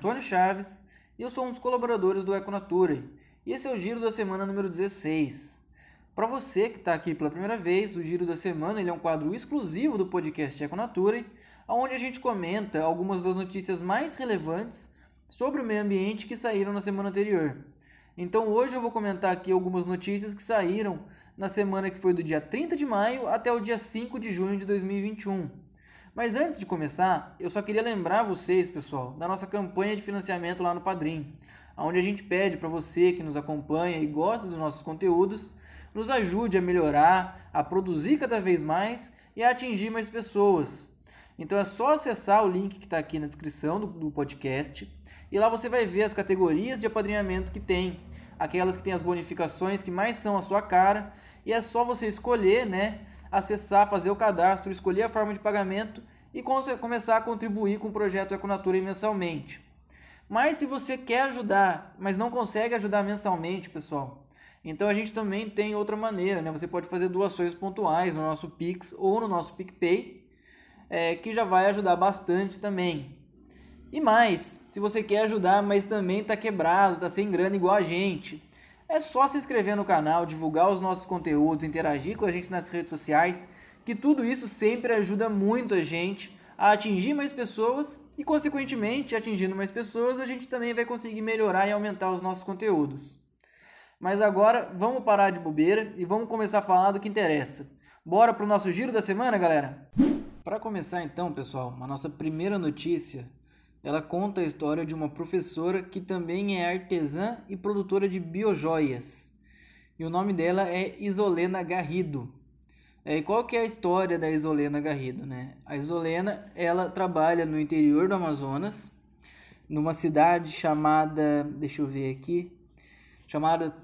Antônio Chaves e eu sou um dos colaboradores do Econatura e esse é o Giro da Semana número 16. Para você que está aqui pela primeira vez, o Giro da Semana ele é um quadro exclusivo do podcast Econatura, onde a gente comenta algumas das notícias mais relevantes sobre o meio ambiente que saíram na semana anterior. Então hoje eu vou comentar aqui algumas notícias que saíram na semana que foi do dia 30 de maio até o dia 5 de junho de 2021. Mas antes de começar, eu só queria lembrar vocês, pessoal, da nossa campanha de financiamento lá no Padrim, onde a gente pede para você que nos acompanha e gosta dos nossos conteúdos, nos ajude a melhorar, a produzir cada vez mais e a atingir mais pessoas. Então é só acessar o link que está aqui na descrição do, do podcast e lá você vai ver as categorias de apadrinhamento que tem, aquelas que têm as bonificações que mais são a sua cara e é só você escolher, né? Acessar, fazer o cadastro, escolher a forma de pagamento e começar a contribuir com o projeto Econatura mensalmente. Mas se você quer ajudar, mas não consegue ajudar mensalmente, pessoal, então a gente também tem outra maneira, né? Você pode fazer doações pontuais no nosso Pix ou no nosso PicPay, é, que já vai ajudar bastante também. E mais, se você quer ajudar, mas também está quebrado, está sem grana igual a gente, é só se inscrever no canal, divulgar os nossos conteúdos, interagir com a gente nas redes sociais, que tudo isso sempre ajuda muito a gente a atingir mais pessoas e, consequentemente, atingindo mais pessoas, a gente também vai conseguir melhorar e aumentar os nossos conteúdos. Mas agora vamos parar de bobeira e vamos começar a falar do que interessa. Bora para o nosso giro da semana, galera? Para começar então, pessoal, a nossa primeira notícia ela conta a história de uma professora que também é artesã e produtora de biojoias. E o nome dela é Isolena Garrido. É, e qual que é a história da Isolena Garrido? Né? A Isolena ela trabalha no interior do Amazonas, numa cidade chamada, deixa eu ver aqui, chamada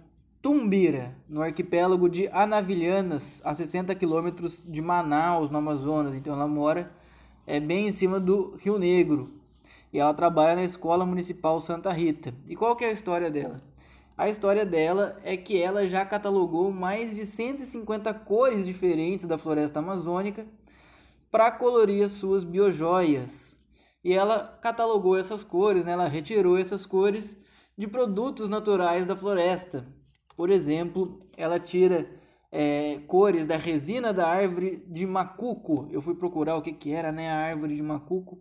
Tumbira, no arquipélago de Anavilhanas, a 60 quilômetros de Manaus, no Amazonas. Então ela mora é, bem em cima do Rio Negro e ela trabalha na Escola Municipal Santa Rita. E qual que é a história dela? A história dela é que ela já catalogou mais de 150 cores diferentes da floresta amazônica para colorir as suas biojoias. E ela catalogou essas cores, né? ela retirou essas cores de produtos naturais da floresta. Por exemplo, ela tira é, cores da resina da árvore de macuco. Eu fui procurar o que, que era né, a árvore de macuco.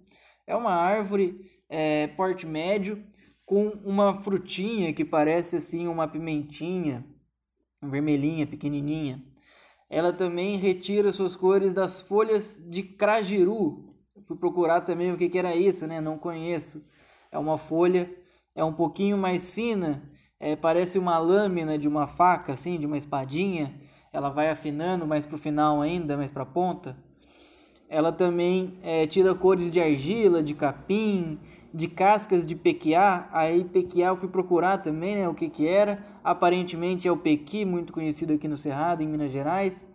É uma árvore é, porte médio com uma frutinha que parece assim uma pimentinha vermelhinha, pequenininha. Ela também retira suas cores das folhas de crajiru. Fui procurar também o que, que era isso, né? Não conheço. É uma folha, é um pouquinho mais fina, é, parece uma lâmina de uma faca, assim, de uma espadinha. Ela vai afinando mais para o final ainda, mais para a ponta. Ela também é, tira cores de argila, de capim, de cascas de pequiá. Aí pequiá eu fui procurar também né, o que, que era. Aparentemente é o pequi, muito conhecido aqui no Cerrado, em Minas Gerais.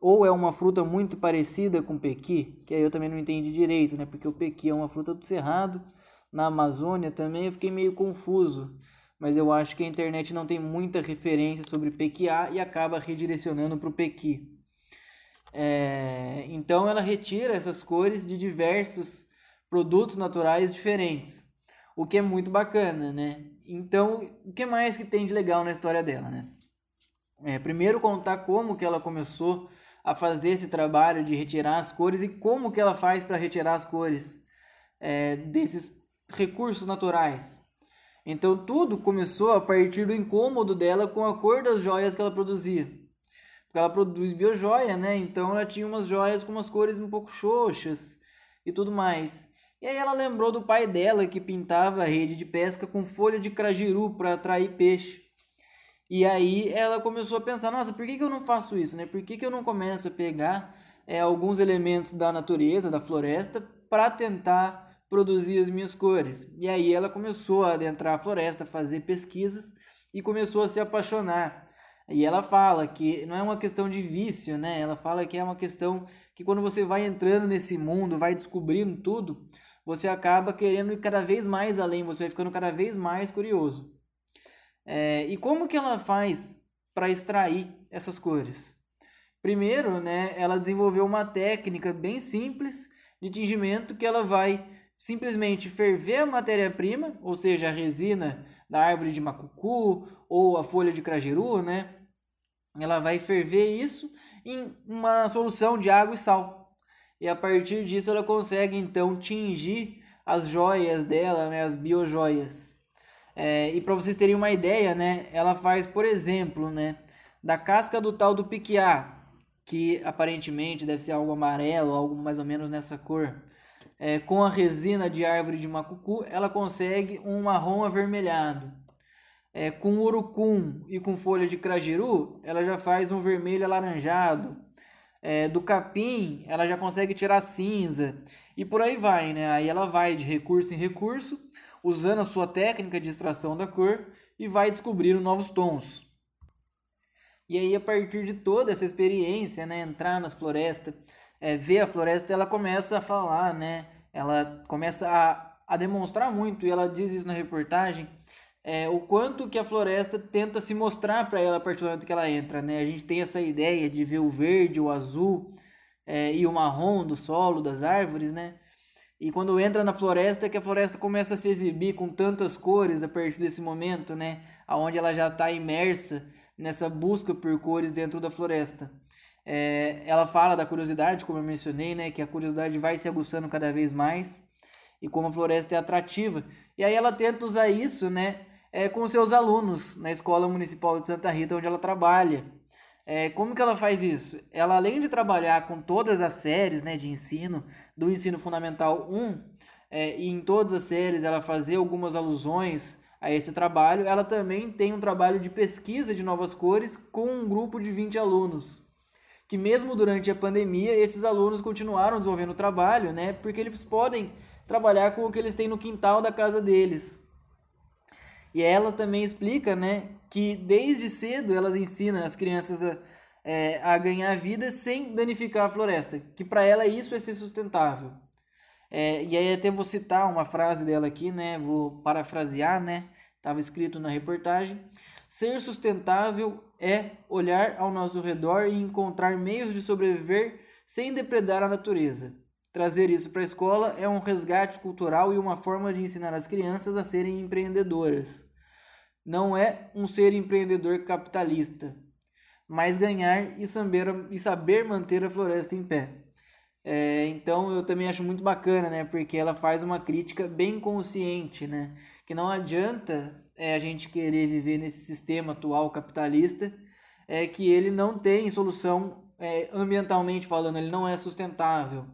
Ou é uma fruta muito parecida com pequi, que aí eu também não entendi direito, né? Porque o pequi é uma fruta do Cerrado. Na Amazônia também eu fiquei meio confuso. Mas eu acho que a internet não tem muita referência sobre pequiá e acaba redirecionando para o pequi. É, então ela retira essas cores de diversos produtos naturais diferentes, o que é muito bacana, né? Então, o que mais que tem de legal na história dela, né? É, primeiro contar como que ela começou a fazer esse trabalho de retirar as cores e como que ela faz para retirar as cores é, desses recursos naturais. Então tudo começou a partir do incômodo dela com a cor das joias que ela produzia. Porque ela produz biojoia, né? Então ela tinha umas joias com umas cores um pouco xoxas e tudo mais. E aí ela lembrou do pai dela que pintava a rede de pesca com folha de crajiru para atrair peixe. E aí ela começou a pensar, nossa, por que, que eu não faço isso, né? Por que, que eu não começo a pegar é, alguns elementos da natureza, da floresta, para tentar produzir as minhas cores? E aí ela começou a adentrar a floresta, fazer pesquisas e começou a se apaixonar e ela fala que não é uma questão de vício, né? Ela fala que é uma questão que quando você vai entrando nesse mundo, vai descobrindo tudo, você acaba querendo ir cada vez mais além, você vai ficando cada vez mais curioso. É, e como que ela faz para extrair essas cores? Primeiro, né, ela desenvolveu uma técnica bem simples de tingimento que ela vai simplesmente ferver a matéria-prima, ou seja, a resina da árvore de macucu ou a folha de crajeru, né? Ela vai ferver isso em uma solução de água e sal. E a partir disso ela consegue então tingir as joias dela, né, as biojoias. É, e para vocês terem uma ideia, né, ela faz, por exemplo, né, da casca do tal do piquiá, que aparentemente deve ser algo amarelo, algo mais ou menos nessa cor. É, com a resina de árvore de macucu, ela consegue um marrom avermelhado. É, com urucum e com folha de crajeru, ela já faz um vermelho alaranjado. É, do capim, ela já consegue tirar cinza. E por aí vai, né? Aí ela vai de recurso em recurso, usando a sua técnica de extração da cor e vai descobrindo novos tons. E aí, a partir de toda essa experiência, né, entrar nas florestas, é, ver a floresta, ela começa a falar, né? Ela começa a, a demonstrar muito, e ela diz isso na reportagem, é, o quanto que a floresta tenta se mostrar para ela a partir do momento que ela entra, né? A gente tem essa ideia de ver o verde, o azul é, e o marrom do solo, das árvores, né? E quando entra na floresta, é que a floresta começa a se exibir com tantas cores a partir desse momento, né? Aonde ela já está imersa nessa busca por cores dentro da floresta. É, ela fala da curiosidade, como eu mencionei, né? Que a curiosidade vai se aguçando cada vez mais e como a floresta é atrativa. E aí ela tenta usar isso, né? É, com seus alunos na Escola Municipal de Santa Rita, onde ela trabalha. É, como que ela faz isso? Ela, além de trabalhar com todas as séries né, de ensino, do ensino fundamental 1, é, e em todas as séries ela fazer algumas alusões a esse trabalho, ela também tem um trabalho de pesquisa de novas cores com um grupo de 20 alunos que mesmo durante a pandemia, esses alunos continuaram desenvolvendo o trabalho, né? Porque eles podem trabalhar com o que eles têm no quintal da casa deles. E ela também explica, né, que desde cedo elas ensinam as crianças a, é, a ganhar vida sem danificar a floresta, que para ela isso é ser sustentável. É, e aí até vou citar uma frase dela aqui, né, vou parafrasear, né, estava escrito na reportagem. Ser sustentável é olhar ao nosso redor e encontrar meios de sobreviver sem depredar a natureza. Trazer isso para a escola é um resgate cultural e uma forma de ensinar as crianças a serem empreendedoras. Não é um ser empreendedor capitalista, mas ganhar e saber, e saber manter a floresta em pé. É, então eu também acho muito bacana, né? Porque ela faz uma crítica bem consciente, né? Que não adianta é, a gente querer viver nesse sistema atual capitalista, é que ele não tem solução é, ambientalmente falando, ele não é sustentável.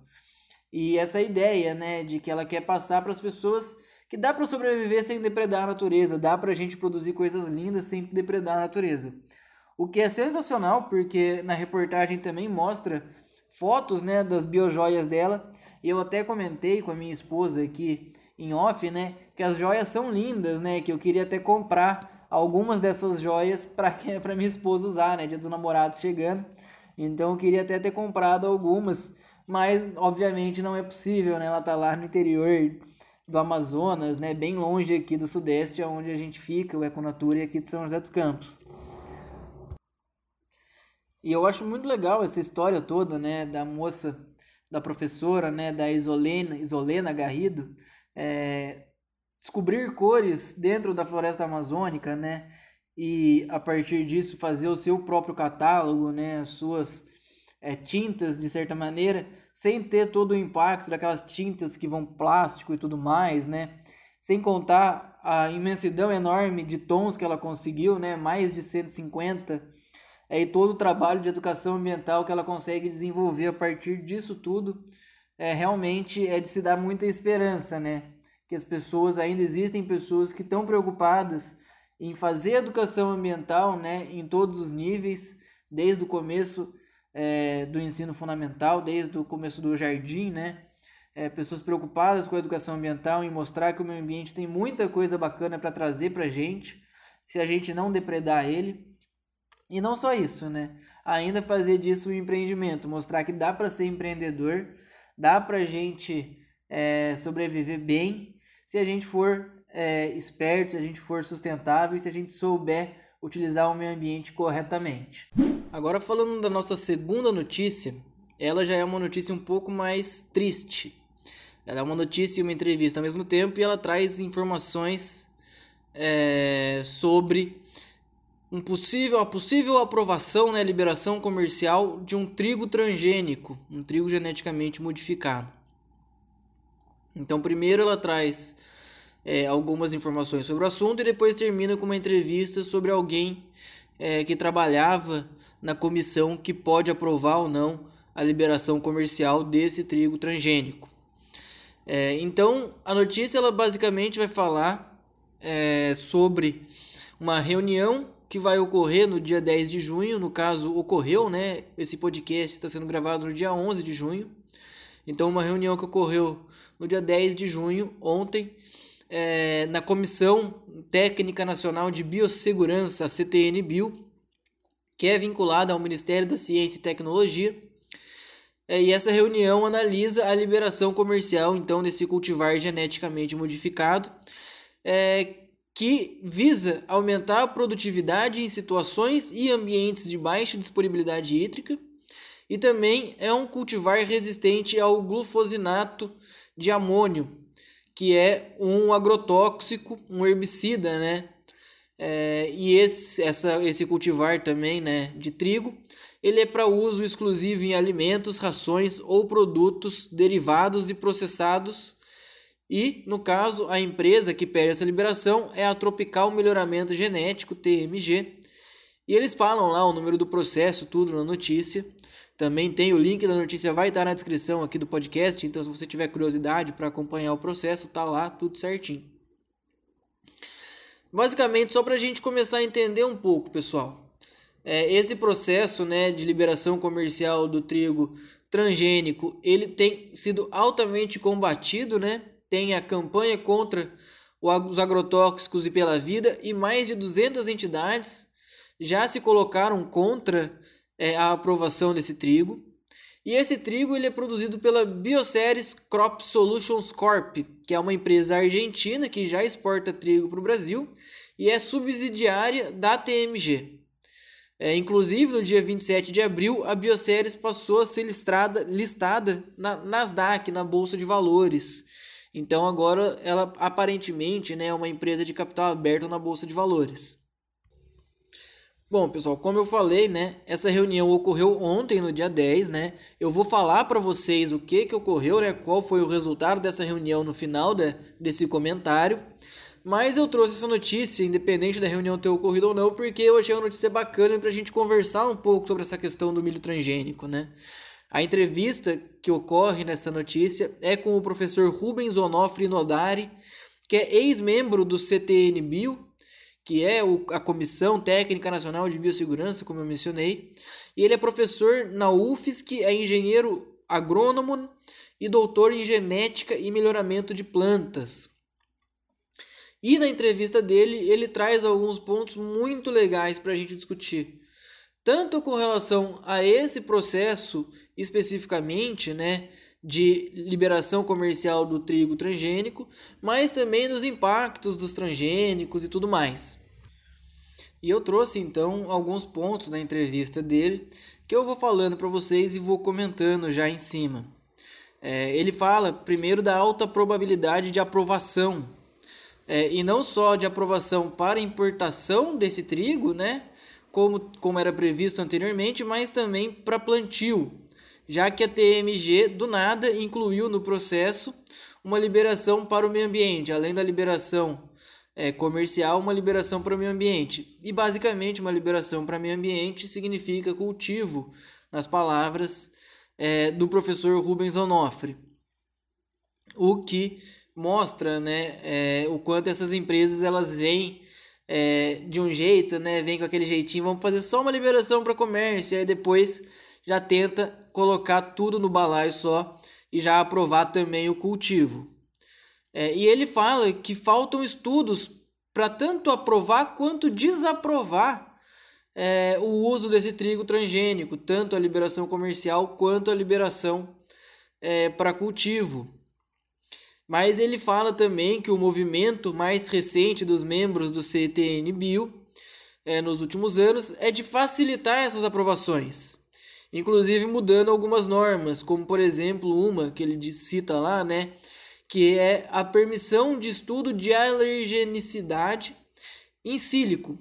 E essa ideia, né, de que ela quer passar para as pessoas que dá para sobreviver sem depredar a natureza, dá para a gente produzir coisas lindas sem depredar a natureza. O que é sensacional, porque na reportagem também mostra fotos, né, das biojoias dela. Eu até comentei com a minha esposa aqui em off, né, que as joias são lindas, né, que eu queria até comprar algumas dessas joias para para minha esposa usar, né, dia dos namorados chegando. Então eu queria até ter comprado algumas, mas obviamente não é possível, né? Ela tá lá no interior do Amazonas, né, bem longe aqui do Sudeste, onde a gente fica, o Econatura e aqui de São José dos Campos. E eu acho muito legal essa história toda, né, da moça, da professora, né, da Isolena, Isolena Garrido, é, descobrir cores dentro da floresta amazônica, né, e a partir disso fazer o seu próprio catálogo, né, as suas é, tintas de certa maneira, sem ter todo o impacto daquelas tintas que vão plástico e tudo mais, né, sem contar a imensidão enorme de tons que ela conseguiu, né, mais de 150 é, e todo o trabalho de educação ambiental que ela consegue desenvolver a partir disso tudo, é, realmente é de se dar muita esperança, né? Que as pessoas, ainda existem pessoas que estão preocupadas em fazer educação ambiental, né? Em todos os níveis, desde o começo é, do ensino fundamental, desde o começo do jardim, né? É, pessoas preocupadas com a educação ambiental, em mostrar que o meio ambiente tem muita coisa bacana para trazer para a gente, se a gente não depredar ele. E não só isso, né? Ainda fazer disso um empreendimento, mostrar que dá para ser empreendedor, dá para gente é, sobreviver bem se a gente for é, esperto, se a gente for sustentável e se a gente souber utilizar o meio ambiente corretamente. Agora falando da nossa segunda notícia, ela já é uma notícia um pouco mais triste. Ela é uma notícia e uma entrevista ao mesmo tempo e ela traz informações é, sobre um possível, a possível aprovação, né, liberação comercial de um trigo transgênico, um trigo geneticamente modificado. Então, primeiro ela traz é, algumas informações sobre o assunto e depois termina com uma entrevista sobre alguém é, que trabalhava na comissão que pode aprovar ou não a liberação comercial desse trigo transgênico. É, então, a notícia ela basicamente vai falar é, sobre uma reunião que vai ocorrer no dia 10 de junho, no caso ocorreu, né? Esse podcast está sendo gravado no dia 11 de junho. Então, uma reunião que ocorreu no dia 10 de junho, ontem, é, na Comissão Técnica Nacional de Biossegurança, CTN-Bio, que é vinculada ao Ministério da Ciência e Tecnologia. É, e essa reunião analisa a liberação comercial então desse cultivar geneticamente modificado, é, que visa aumentar a produtividade em situações e ambientes de baixa disponibilidade hídrica, e também é um cultivar resistente ao glufosinato de amônio, que é um agrotóxico, um herbicida, né? É, e esse, essa, esse cultivar também, né, de trigo, ele é para uso exclusivo em alimentos, rações ou produtos derivados e processados. E, no caso, a empresa que pede essa liberação é a Tropical Melhoramento Genético, TMG. E eles falam lá o número do processo, tudo na notícia. Também tem o link da notícia, vai estar na descrição aqui do podcast. Então, se você tiver curiosidade para acompanhar o processo, tá lá tudo certinho. Basicamente, só para a gente começar a entender um pouco, pessoal. É, esse processo né, de liberação comercial do trigo transgênico, ele tem sido altamente combatido, né? Tem a campanha contra os agrotóxicos e pela vida e mais de 200 entidades já se colocaram contra é, a aprovação desse trigo. E esse trigo ele é produzido pela Bioceres Crop Solutions Corp, que é uma empresa argentina que já exporta trigo para o Brasil e é subsidiária da TMG. É, inclusive, no dia 27 de abril, a Bioceres passou a ser listada, listada na Nasdaq, na Bolsa de Valores. Então, agora ela aparentemente né, é uma empresa de capital aberto na Bolsa de Valores. Bom, pessoal, como eu falei, né, essa reunião ocorreu ontem, no dia 10, né? Eu vou falar para vocês o que que ocorreu, né, qual foi o resultado dessa reunião no final de, desse comentário. Mas eu trouxe essa notícia, independente da reunião ter ocorrido ou não, porque eu achei uma notícia bacana para a gente conversar um pouco sobre essa questão do milho transgênico, né? A entrevista que ocorre nessa notícia é com o professor Rubens Onofre Nodari, que é ex-membro do CTN Bio, que é a Comissão Técnica Nacional de Biossegurança, como eu mencionei. E ele é professor na UFSC, é engenheiro agrônomo e doutor em genética e melhoramento de plantas. E na entrevista dele, ele traz alguns pontos muito legais para a gente discutir. Tanto com relação a esse processo especificamente, né, de liberação comercial do trigo transgênico, mas também dos impactos dos transgênicos e tudo mais. E eu trouxe então alguns pontos da entrevista dele que eu vou falando para vocês e vou comentando já em cima. É, ele fala primeiro da alta probabilidade de aprovação é, e não só de aprovação para importação desse trigo, né, como, como era previsto anteriormente, mas também para plantio, já que a TMG do nada incluiu no processo uma liberação para o meio ambiente, além da liberação é, comercial, uma liberação para o meio ambiente. E basicamente, uma liberação para o meio ambiente significa cultivo, nas palavras é, do professor Rubens Onofre. O que mostra né, é, o quanto essas empresas elas vêm é, de um jeito, né, vem com aquele jeitinho, vamos fazer só uma liberação para comércio, e aí depois já tenta colocar tudo no balaio só e já aprovar também o cultivo. É, e ele fala que faltam estudos para tanto aprovar quanto desaprovar é, o uso desse trigo transgênico, tanto a liberação comercial quanto a liberação é, para cultivo. Mas ele fala também que o movimento mais recente dos membros do CTN Bio é, nos últimos anos é de facilitar essas aprovações, inclusive mudando algumas normas, como por exemplo uma que ele cita lá, né, que é a permissão de estudo de alergenicidade em sílico.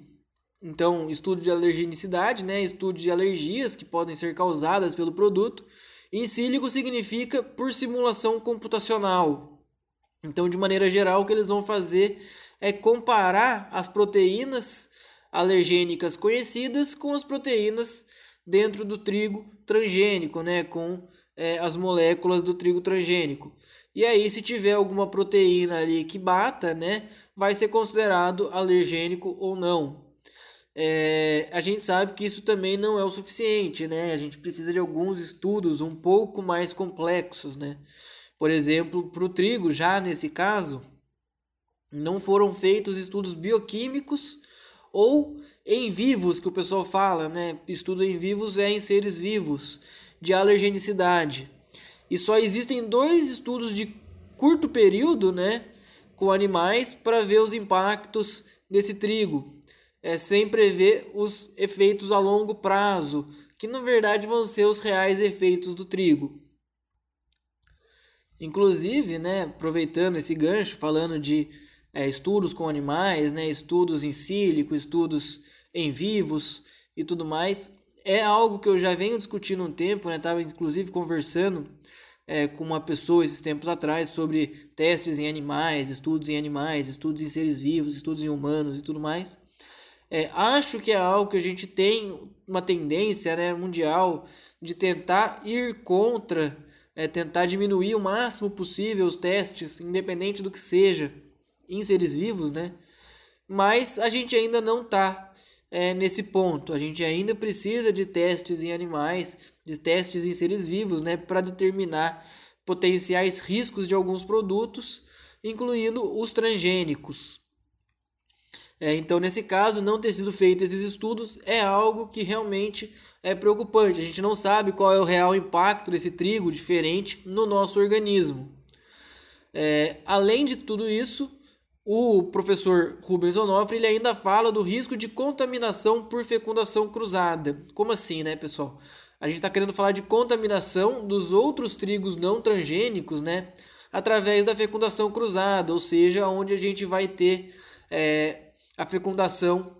Então, estudo de alergenicidade, né, estudo de alergias que podem ser causadas pelo produto. Em sílico significa por simulação computacional. Então, de maneira geral, o que eles vão fazer é comparar as proteínas alergênicas conhecidas com as proteínas dentro do trigo transgênico, né, com é, as moléculas do trigo transgênico. E aí, se tiver alguma proteína ali que bata, né, vai ser considerado alergênico ou não. É, a gente sabe que isso também não é o suficiente, né? A gente precisa de alguns estudos um pouco mais complexos, né? Por exemplo, para o trigo, já nesse caso, não foram feitos estudos bioquímicos ou em vivos, que o pessoal fala, né? Estudo em vivos é em seres vivos, de alergenicidade. E só existem dois estudos de curto período, né? Com animais para ver os impactos desse trigo, é, sem prever os efeitos a longo prazo, que na verdade vão ser os reais efeitos do trigo. Inclusive, né, aproveitando esse gancho, falando de é, estudos com animais, né, estudos em sílico, estudos em vivos e tudo mais, é algo que eu já venho discutindo um tempo, né, estava inclusive conversando é, com uma pessoa esses tempos atrás sobre testes em animais, estudos em animais, estudos em seres vivos, estudos em humanos e tudo mais. É, acho que é algo que a gente tem uma tendência né, mundial de tentar ir contra, é, tentar diminuir o máximo possível os testes, independente do que seja, em seres vivos, né? Mas a gente ainda não está é, nesse ponto. A gente ainda precisa de testes em animais, de testes em seres vivos, né? Para determinar potenciais riscos de alguns produtos, incluindo os transgênicos. É, então, nesse caso, não ter sido feito esses estudos é algo que realmente é preocupante. A gente não sabe qual é o real impacto desse trigo diferente no nosso organismo. É, além de tudo isso, o professor Rubens Onofre ele ainda fala do risco de contaminação por fecundação cruzada. Como assim, né, pessoal? A gente está querendo falar de contaminação dos outros trigos não transgênicos, né? Através da fecundação cruzada, ou seja, onde a gente vai ter é, a fecundação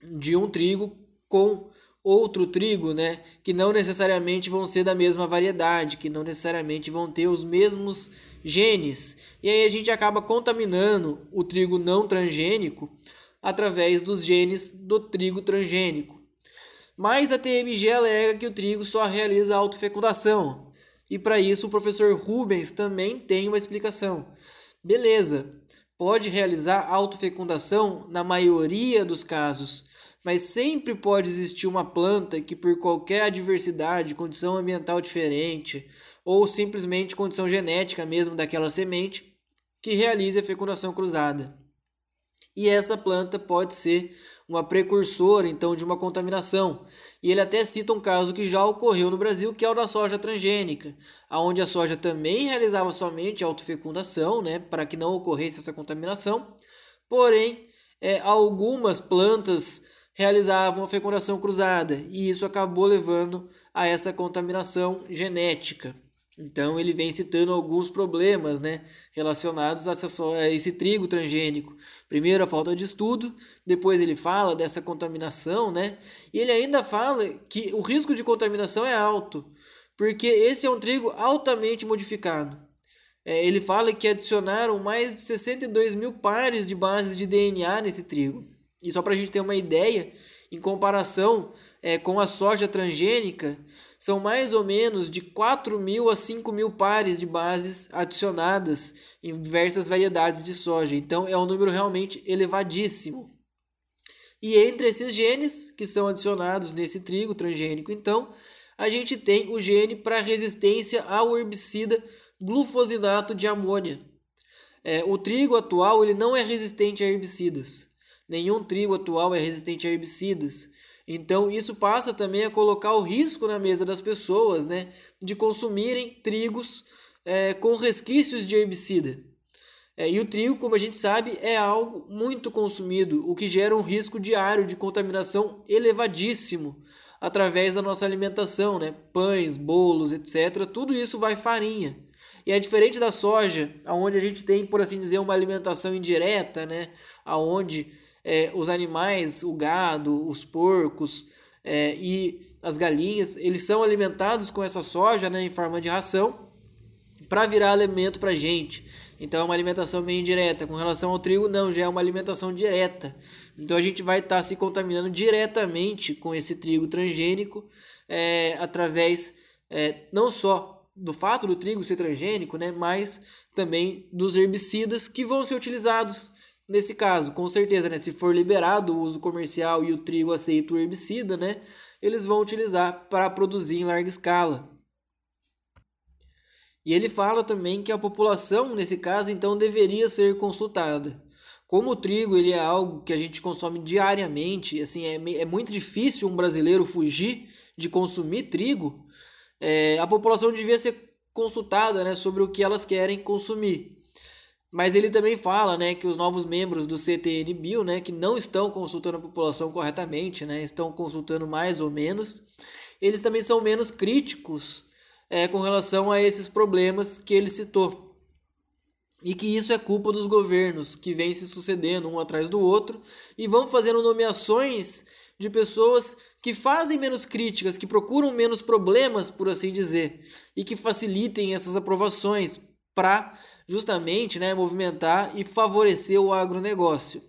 de um trigo com outro trigo, né? Que não necessariamente vão ser da mesma variedade, que não necessariamente vão ter os mesmos genes. E aí a gente acaba contaminando o trigo não transgênico através dos genes do trigo transgênico. Mas a TMG alega que o trigo só realiza autofecundação. E para isso o professor Rubens também tem uma explicação. Beleza, pode realizar autofecundação na maioria dos casos, mas sempre pode existir uma planta que, por qualquer adversidade, condição ambiental diferente, ou simplesmente condição genética mesmo daquela semente, que realize a fecundação cruzada. E essa planta pode ser uma precursora então de uma contaminação. E ele até cita um caso que já ocorreu no Brasil, que é o da soja transgênica, aonde a soja também realizava somente autofecundação, né, para que não ocorresse essa contaminação. Porém, é, algumas plantas realizavam a fecundação cruzada e isso acabou levando a essa contaminação genética. Então ele vem citando alguns problemas né, relacionados a, esse trigo transgênico. Primeiro a falta de estudo, depois ele fala dessa contaminação, né? E ele ainda fala que o risco de contaminação é alto, porque esse é um trigo altamente modificado. É, ele fala que adicionaram mais de 62 mil pares de bases de DNA nesse trigo. E só para a gente ter uma ideia, em comparação é, com a soja transgênica, são mais ou menos de 4 mil a 5 mil pares de bases adicionadas em diversas variedades de soja. Então é um número realmente elevadíssimo. E entre esses genes que são adicionados nesse trigo transgênico, então, a gente tem o gene para resistência ao herbicida glufosinato de amônia. É, o trigo atual ele não é resistente a herbicidas. Nenhum trigo atual é resistente a herbicidas. Então, isso passa também a colocar o risco na mesa das pessoas né, de consumirem trigos é, com resquícios de herbicida. É, e o trigo, como a gente sabe, é algo muito consumido, o que gera um risco diário de contaminação elevadíssimo através da nossa alimentação, né? pães, bolos, etc. Tudo isso vai farinha. E é diferente da soja, onde a gente tem, por assim dizer, uma alimentação indireta, né? Onde é, os animais, o gado, os porcos é, e as galinhas, eles são alimentados com essa soja né, em forma de ração para virar alimento para gente. Então é uma alimentação bem indireta. Com relação ao trigo, não, já é uma alimentação direta. Então a gente vai estar tá se contaminando diretamente com esse trigo transgênico é, através é, não só do fato do trigo ser transgênico, né, mas também dos herbicidas que vão ser utilizados Nesse caso, com certeza, né, se for liberado o uso comercial e o trigo aceita o herbicida, né, eles vão utilizar para produzir em larga escala. E ele fala também que a população, nesse caso, então deveria ser consultada. Como o trigo ele é algo que a gente consome diariamente, assim é, é muito difícil um brasileiro fugir de consumir trigo, é, a população devia ser consultada né, sobre o que elas querem consumir. Mas ele também fala, né, que os novos membros do CTN Bio, né, que não estão consultando a população corretamente, né, estão consultando mais ou menos, eles também são menos críticos é, com relação a esses problemas que ele citou. E que isso é culpa dos governos que vêm se sucedendo um atrás do outro e vão fazendo nomeações de pessoas que fazem menos críticas, que procuram menos problemas, por assim dizer, e que facilitem essas aprovações para justamente né, movimentar e favorecer o agronegócio.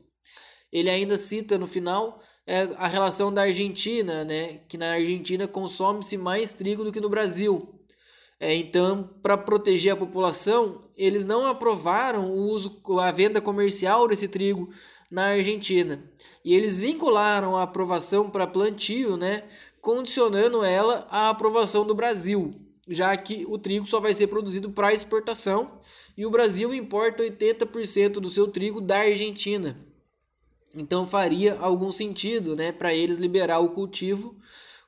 Ele ainda cita no final é, a relação da Argentina, né, que na Argentina consome-se mais trigo do que no Brasil. É, então, para proteger a população, eles não aprovaram o uso, a venda comercial desse trigo na Argentina. E eles vincularam a aprovação para plantio, né, condicionando ela à aprovação do Brasil, já que o trigo só vai ser produzido para exportação e o Brasil importa 80% do seu trigo da Argentina. Então faria algum sentido né, para eles liberar o cultivo,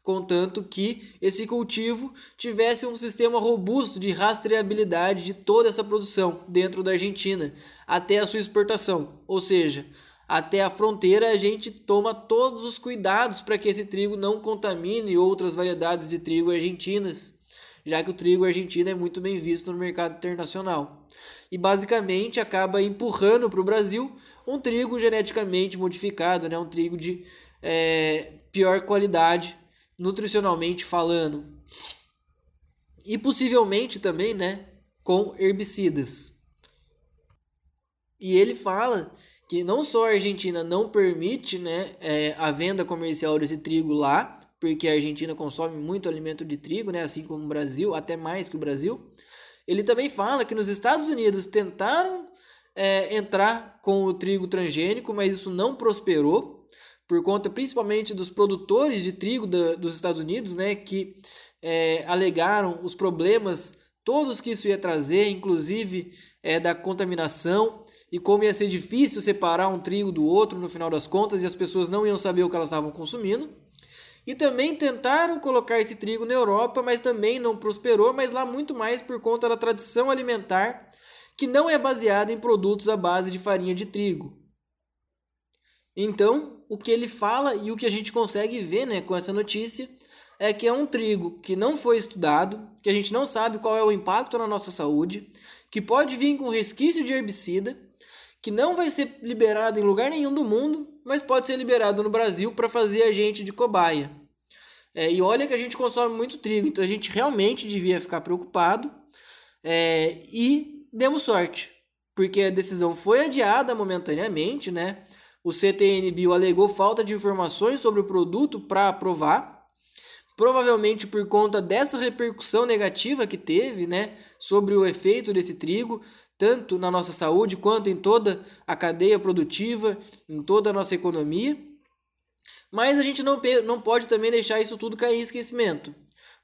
contanto que esse cultivo tivesse um sistema robusto de rastreabilidade de toda essa produção dentro da Argentina até a sua exportação. Ou seja, até a fronteira a gente toma todos os cuidados para que esse trigo não contamine outras variedades de trigo argentinas já que o trigo argentino é muito bem visto no mercado internacional. E basicamente acaba empurrando para o Brasil um trigo geneticamente modificado, né? um trigo de é, pior qualidade, nutricionalmente falando. E possivelmente também né, com herbicidas. E ele fala que não só a Argentina não permite né, é, a venda comercial desse trigo lá, porque a Argentina consome muito alimento de trigo, né, assim como o Brasil, até mais que o Brasil. Ele também fala que nos Estados Unidos tentaram é, entrar com o trigo transgênico, mas isso não prosperou, por conta principalmente dos produtores de trigo da, dos Estados Unidos, né, que é, alegaram os problemas todos que isso ia trazer, inclusive é, da contaminação e como ia ser difícil separar um trigo do outro no final das contas e as pessoas não iam saber o que elas estavam consumindo. E também tentaram colocar esse trigo na Europa, mas também não prosperou, mas lá muito mais por conta da tradição alimentar, que não é baseada em produtos à base de farinha de trigo. Então, o que ele fala e o que a gente consegue ver né, com essa notícia é que é um trigo que não foi estudado, que a gente não sabe qual é o impacto na nossa saúde, que pode vir com resquício de herbicida, que não vai ser liberado em lugar nenhum do mundo, mas pode ser liberado no Brasil para fazer a gente de cobaia. É, e olha que a gente consome muito trigo, então a gente realmente devia ficar preocupado é, e demos sorte, porque a decisão foi adiada momentaneamente, né? O CTN Bio alegou falta de informações sobre o produto para aprovar, provavelmente por conta dessa repercussão negativa que teve, né, sobre o efeito desse trigo, tanto na nossa saúde quanto em toda a cadeia produtiva, em toda a nossa economia. Mas a gente não, não pode também deixar isso tudo cair em esquecimento,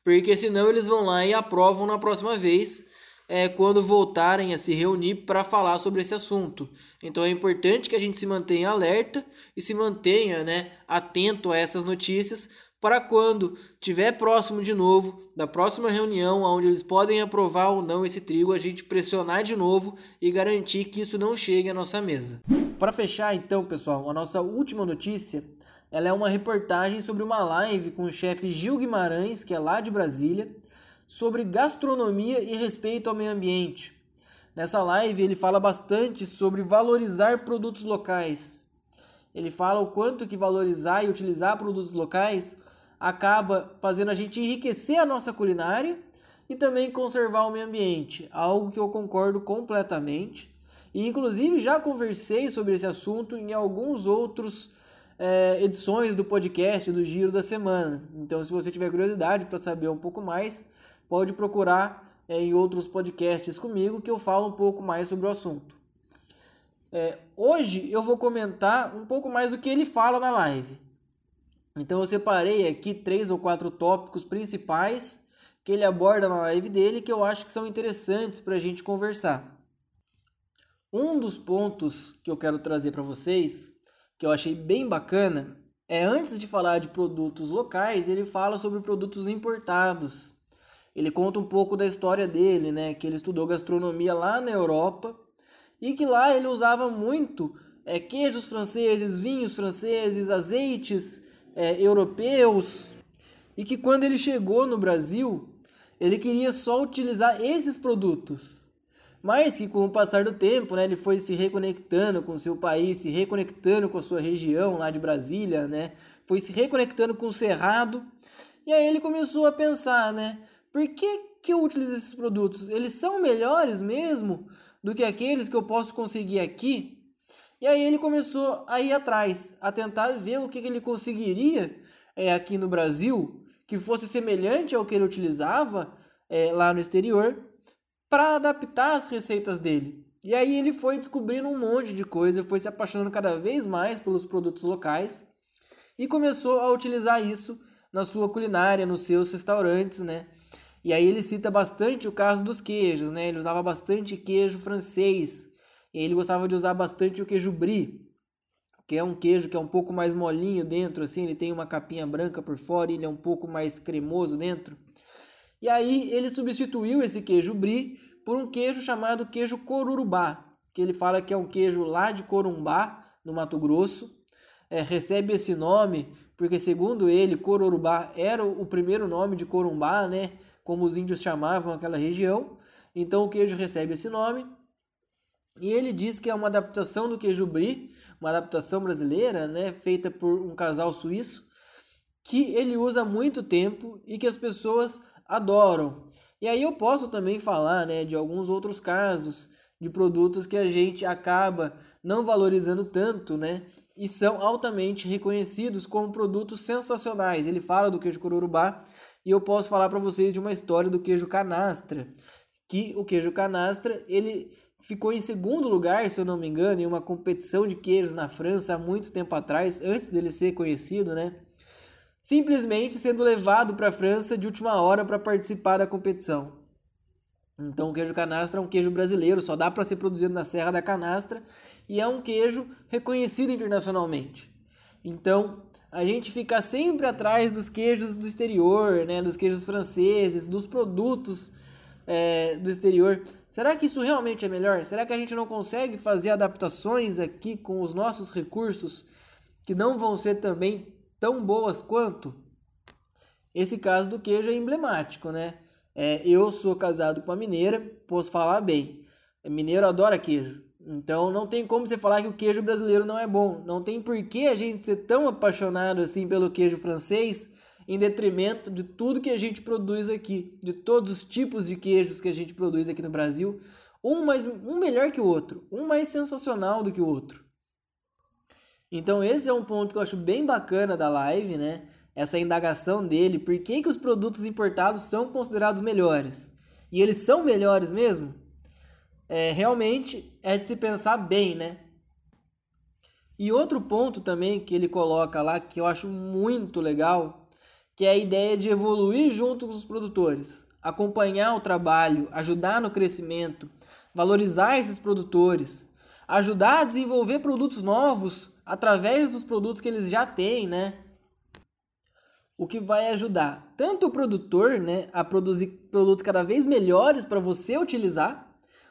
porque senão eles vão lá e aprovam na próxima vez, é, quando voltarem a se reunir para falar sobre esse assunto. Então é importante que a gente se mantenha alerta e se mantenha né, atento a essas notícias para quando tiver próximo de novo da próxima reunião onde eles podem aprovar ou não esse trigo, a gente pressionar de novo e garantir que isso não chegue à nossa mesa. Para fechar então, pessoal, a nossa última notícia ela é uma reportagem sobre uma live com o chefe Gil Guimarães, que é lá de Brasília, sobre gastronomia e respeito ao meio ambiente. Nessa live ele fala bastante sobre valorizar produtos locais. Ele fala o quanto que valorizar e utilizar produtos locais acaba fazendo a gente enriquecer a nossa culinária e também conservar o meio ambiente, algo que eu concordo completamente. E inclusive já conversei sobre esse assunto em alguns outros é, edições do podcast do Giro da Semana. Então, se você tiver curiosidade para saber um pouco mais, pode procurar é, em outros podcasts comigo que eu falo um pouco mais sobre o assunto. É, hoje eu vou comentar um pouco mais do que ele fala na live. Então eu separei aqui três ou quatro tópicos principais que ele aborda na live dele que eu acho que são interessantes para a gente conversar. Um dos pontos que eu quero trazer para vocês, que eu achei bem bacana, é antes de falar de produtos locais, ele fala sobre produtos importados. Ele conta um pouco da história dele, né? Que ele estudou gastronomia lá na Europa e que lá ele usava muito é, queijos franceses, vinhos franceses, azeites é, europeus e que quando ele chegou no Brasil ele queria só utilizar esses produtos, mas que com o passar do tempo, né, ele foi se reconectando com o seu país, se reconectando com a sua região lá de Brasília, né, foi se reconectando com o Cerrado e aí ele começou a pensar, né, por que que eu utilizo esses produtos? Eles são melhores mesmo do que aqueles que eu posso conseguir aqui? E aí ele começou a ir atrás, a tentar ver o que, ele conseguiria é, aqui no Brasil que fosse semelhante ao que ele utilizava é, lá no exterior para adaptar as receitas dele. E aí ele foi descobrindo um monte de coisa, foi se apaixonando cada vez mais pelos produtos locais e começou a utilizar isso na sua culinária, nos seus restaurantes, né? E aí ele cita bastante o caso dos queijos, né? Ele usava bastante queijo francês, ele gostava de usar bastante o queijo brie, que é um queijo que é um pouco mais molinho dentro, assim, ele tem uma capinha branca por fora e ele é um pouco mais cremoso dentro. E aí ele substituiu esse queijo brie por um queijo chamado queijo corurubá, que ele fala que é um queijo lá de Corumbá, no Mato Grosso. É, recebe esse nome porque, segundo ele, Corurubá era o primeiro nome de Corumbá, né? Como os índios chamavam aquela região. Então o queijo recebe esse nome. E ele diz que é uma adaptação do queijo brie, uma adaptação brasileira, né, feita por um casal suíço, que ele usa há muito tempo e que as pessoas adoram. E aí eu posso também falar, né, de alguns outros casos de produtos que a gente acaba não valorizando tanto, né, e são altamente reconhecidos como produtos sensacionais. Ele fala do queijo corurubá e eu posso falar para vocês de uma história do queijo canastra, que o queijo canastra, ele ficou em segundo lugar, se eu não me engano, em uma competição de queijos na França há muito tempo atrás, antes dele ser conhecido, né? Simplesmente sendo levado para a França de última hora para participar da competição. Então, o queijo canastra é um queijo brasileiro, só dá para ser produzido na Serra da Canastra e é um queijo reconhecido internacionalmente. Então, a gente fica sempre atrás dos queijos do exterior, né, dos queijos franceses, dos produtos é, do exterior. Será que isso realmente é melhor? Será que a gente não consegue fazer adaptações aqui com os nossos recursos que não vão ser também tão boas quanto? Esse caso do queijo é emblemático, né? É, eu sou casado com uma mineira, posso falar bem. Mineiro adora queijo. Então não tem como você falar que o queijo brasileiro não é bom. Não tem por que a gente ser tão apaixonado assim pelo queijo francês em detrimento de tudo que a gente produz aqui, de todos os tipos de queijos que a gente produz aqui no Brasil, um mais um melhor que o outro, um mais sensacional do que o outro. Então esse é um ponto que eu acho bem bacana da live, né? Essa indagação dele, por que, que os produtos importados são considerados melhores? E eles são melhores mesmo? É, realmente é de se pensar bem, né? E outro ponto também que ele coloca lá que eu acho muito legal que é a ideia de evoluir junto com os produtores, acompanhar o trabalho, ajudar no crescimento, valorizar esses produtores, ajudar a desenvolver produtos novos através dos produtos que eles já têm, né? O que vai ajudar tanto o produtor, né, a produzir produtos cada vez melhores para você utilizar,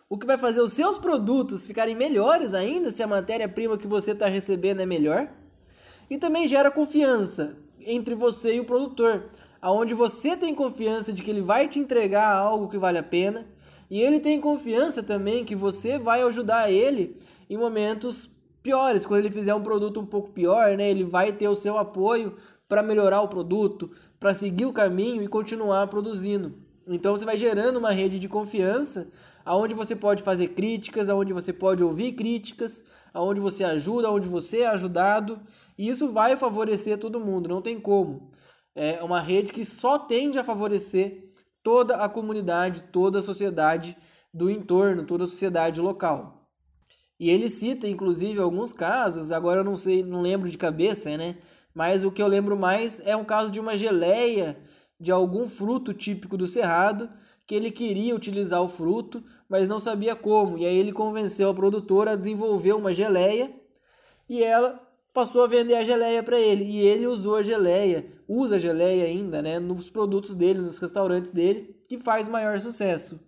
o que vai fazer os seus produtos ficarem melhores ainda se a matéria-prima que você está recebendo é melhor, e também gera confiança entre você e o produtor. aonde você tem confiança de que ele vai te entregar algo que vale a pena e ele tem confiança também que você vai ajudar ele em momentos piores, quando ele fizer um produto um pouco pior, né? Ele vai ter o seu apoio para melhorar o produto, para seguir o caminho e continuar produzindo. Então você vai gerando uma rede de confiança aonde você pode fazer críticas, aonde você pode ouvir críticas, aonde você ajuda, aonde você é ajudado, e isso vai favorecer todo mundo, não tem como. É uma rede que só tende a favorecer toda a comunidade, toda a sociedade do entorno, toda a sociedade local. E ele cita, inclusive, alguns casos, agora eu não sei, não lembro de cabeça, né? Mas o que eu lembro mais é um caso de uma geleia de algum fruto típico do Cerrado, que ele queria utilizar o fruto, mas não sabia como. E aí ele convenceu a produtora a desenvolver uma geleia e ela passou a vender a geleia para ele. E ele usou a geleia, usa a geleia ainda, né, nos produtos dele, nos restaurantes dele, que faz maior sucesso.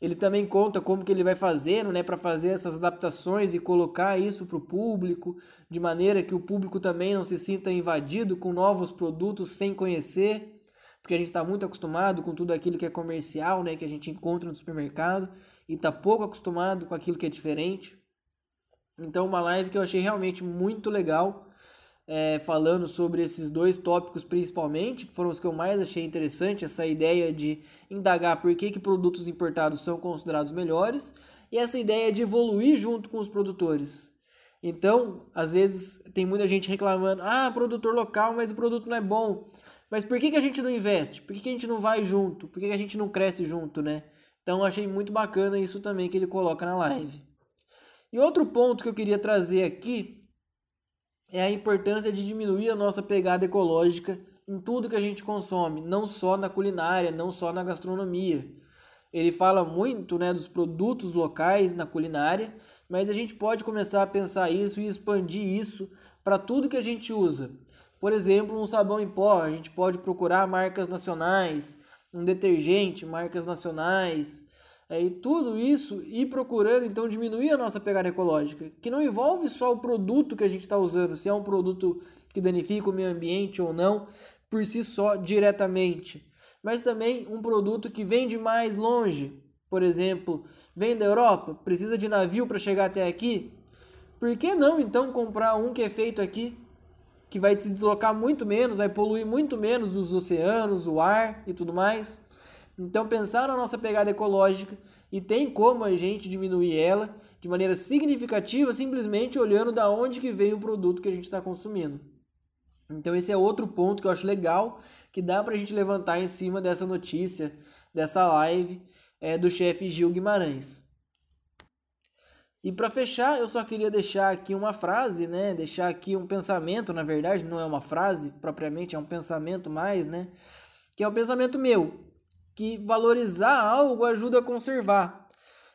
Ele também conta como que ele vai fazendo, né, para fazer essas adaptações e colocar isso para o público, de maneira que o público também não se sinta invadido com novos produtos sem conhecer porque a gente está muito acostumado com tudo aquilo que é comercial, né, que a gente encontra no supermercado, e está pouco acostumado com aquilo que é diferente. Então, uma live que eu achei realmente muito legal, é, falando sobre esses dois tópicos principalmente, que foram os que eu mais achei interessante, essa ideia de indagar por que, que produtos importados são considerados melhores, e essa ideia de evoluir junto com os produtores. Então, às vezes tem muita gente reclamando: ah, produtor local, mas o produto não é bom. Mas por que, que a gente não investe? Por que, que a gente não vai junto? Por que, que a gente não cresce junto, né? Então achei muito bacana isso também que ele coloca na live. E outro ponto que eu queria trazer aqui é a importância de diminuir a nossa pegada ecológica em tudo que a gente consome, não só na culinária, não só na gastronomia. Ele fala muito né, dos produtos locais na culinária, mas a gente pode começar a pensar isso e expandir isso para tudo que a gente usa. Por exemplo, um sabão em pó, a gente pode procurar marcas nacionais, um detergente, marcas nacionais, é, e tudo isso ir procurando então diminuir a nossa pegada ecológica, que não envolve só o produto que a gente está usando, se é um produto que danifica o meio ambiente ou não, por si só diretamente, mas também um produto que vem de mais longe, por exemplo, vem da Europa, precisa de navio para chegar até aqui, por que não então comprar um que é feito aqui? Que vai se deslocar muito menos, vai poluir muito menos os oceanos, o ar e tudo mais. Então, pensar na nossa pegada ecológica e tem como a gente diminuir ela de maneira significativa, simplesmente olhando da onde que vem o produto que a gente está consumindo. Então, esse é outro ponto que eu acho legal, que dá para a gente levantar em cima dessa notícia, dessa live é, do chefe Gil Guimarães. E para fechar, eu só queria deixar aqui uma frase, né? Deixar aqui um pensamento, na verdade, não é uma frase propriamente, é um pensamento mais, né? Que é um pensamento meu, que valorizar algo ajuda a conservar.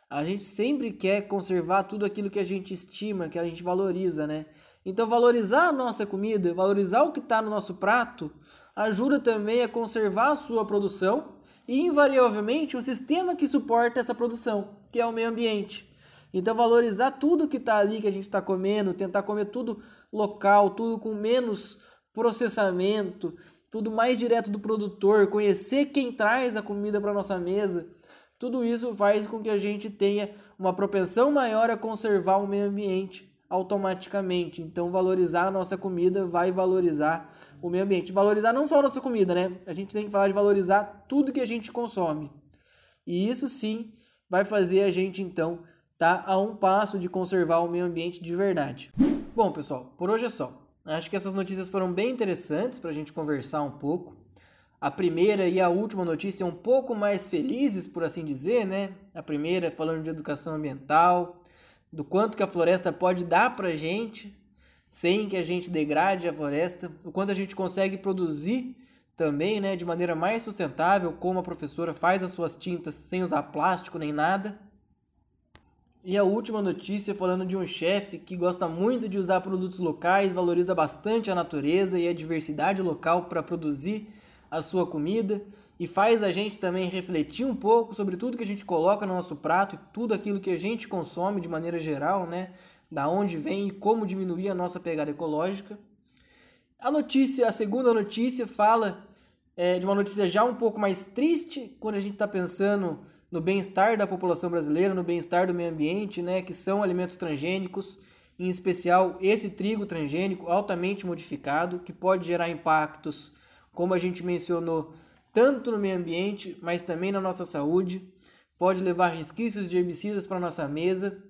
A gente sempre quer conservar tudo aquilo que a gente estima, que a gente valoriza, né? Então, valorizar a nossa comida, valorizar o que está no nosso prato, ajuda também a conservar a sua produção e, invariavelmente, o sistema que suporta essa produção, que é o meio ambiente. Então, valorizar tudo que está ali, que a gente está comendo, tentar comer tudo local, tudo com menos processamento, tudo mais direto do produtor, conhecer quem traz a comida para nossa mesa. Tudo isso faz com que a gente tenha uma propensão maior a conservar o meio ambiente automaticamente. Então, valorizar a nossa comida vai valorizar o meio ambiente. Valorizar não só a nossa comida, né? A gente tem que falar de valorizar tudo que a gente consome. E isso sim vai fazer a gente então tá a um passo de conservar o meio ambiente de verdade. Bom, pessoal, por hoje é só. Acho que essas notícias foram bem interessantes para a gente conversar um pouco. A primeira e a última notícia um pouco mais felizes, por assim dizer, né? A primeira falando de educação ambiental, do quanto que a floresta pode dar para a gente sem que a gente degrade a floresta, o quanto a gente consegue produzir também, né, de maneira mais sustentável, como a professora faz as suas tintas sem usar plástico nem nada. E a última notícia falando de um chefe que gosta muito de usar produtos locais, valoriza bastante a natureza e a diversidade local para produzir a sua comida e faz a gente também refletir um pouco sobre tudo que a gente coloca no nosso prato e tudo aquilo que a gente consome de maneira geral, né? Da onde vem e como diminuir a nossa pegada ecológica. A notícia, a segunda notícia fala é, de uma notícia já um pouco mais triste quando a gente está pensando no bem-estar da população brasileira, no bem-estar do meio ambiente, né, que são alimentos transgênicos, em especial esse trigo transgênico altamente modificado, que pode gerar impactos, como a gente mencionou, tanto no meio ambiente, mas também na nossa saúde, pode levar resquícios de herbicidas para nossa mesa,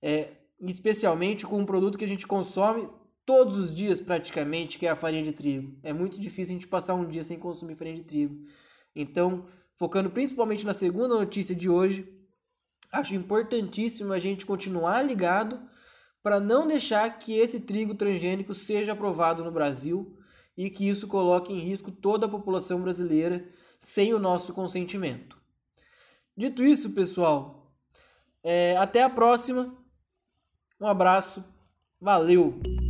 é, especialmente com um produto que a gente consome todos os dias praticamente, que é a farinha de trigo. É muito difícil a gente passar um dia sem consumir farinha de trigo. Então, focando principalmente na segunda notícia de hoje, acho importantíssimo a gente continuar ligado para não deixar que esse trigo transgênico seja aprovado no Brasil e que isso coloque em risco toda a população brasileira sem o nosso consentimento. Dito isso, pessoal, é, até a próxima. Um abraço, valeu!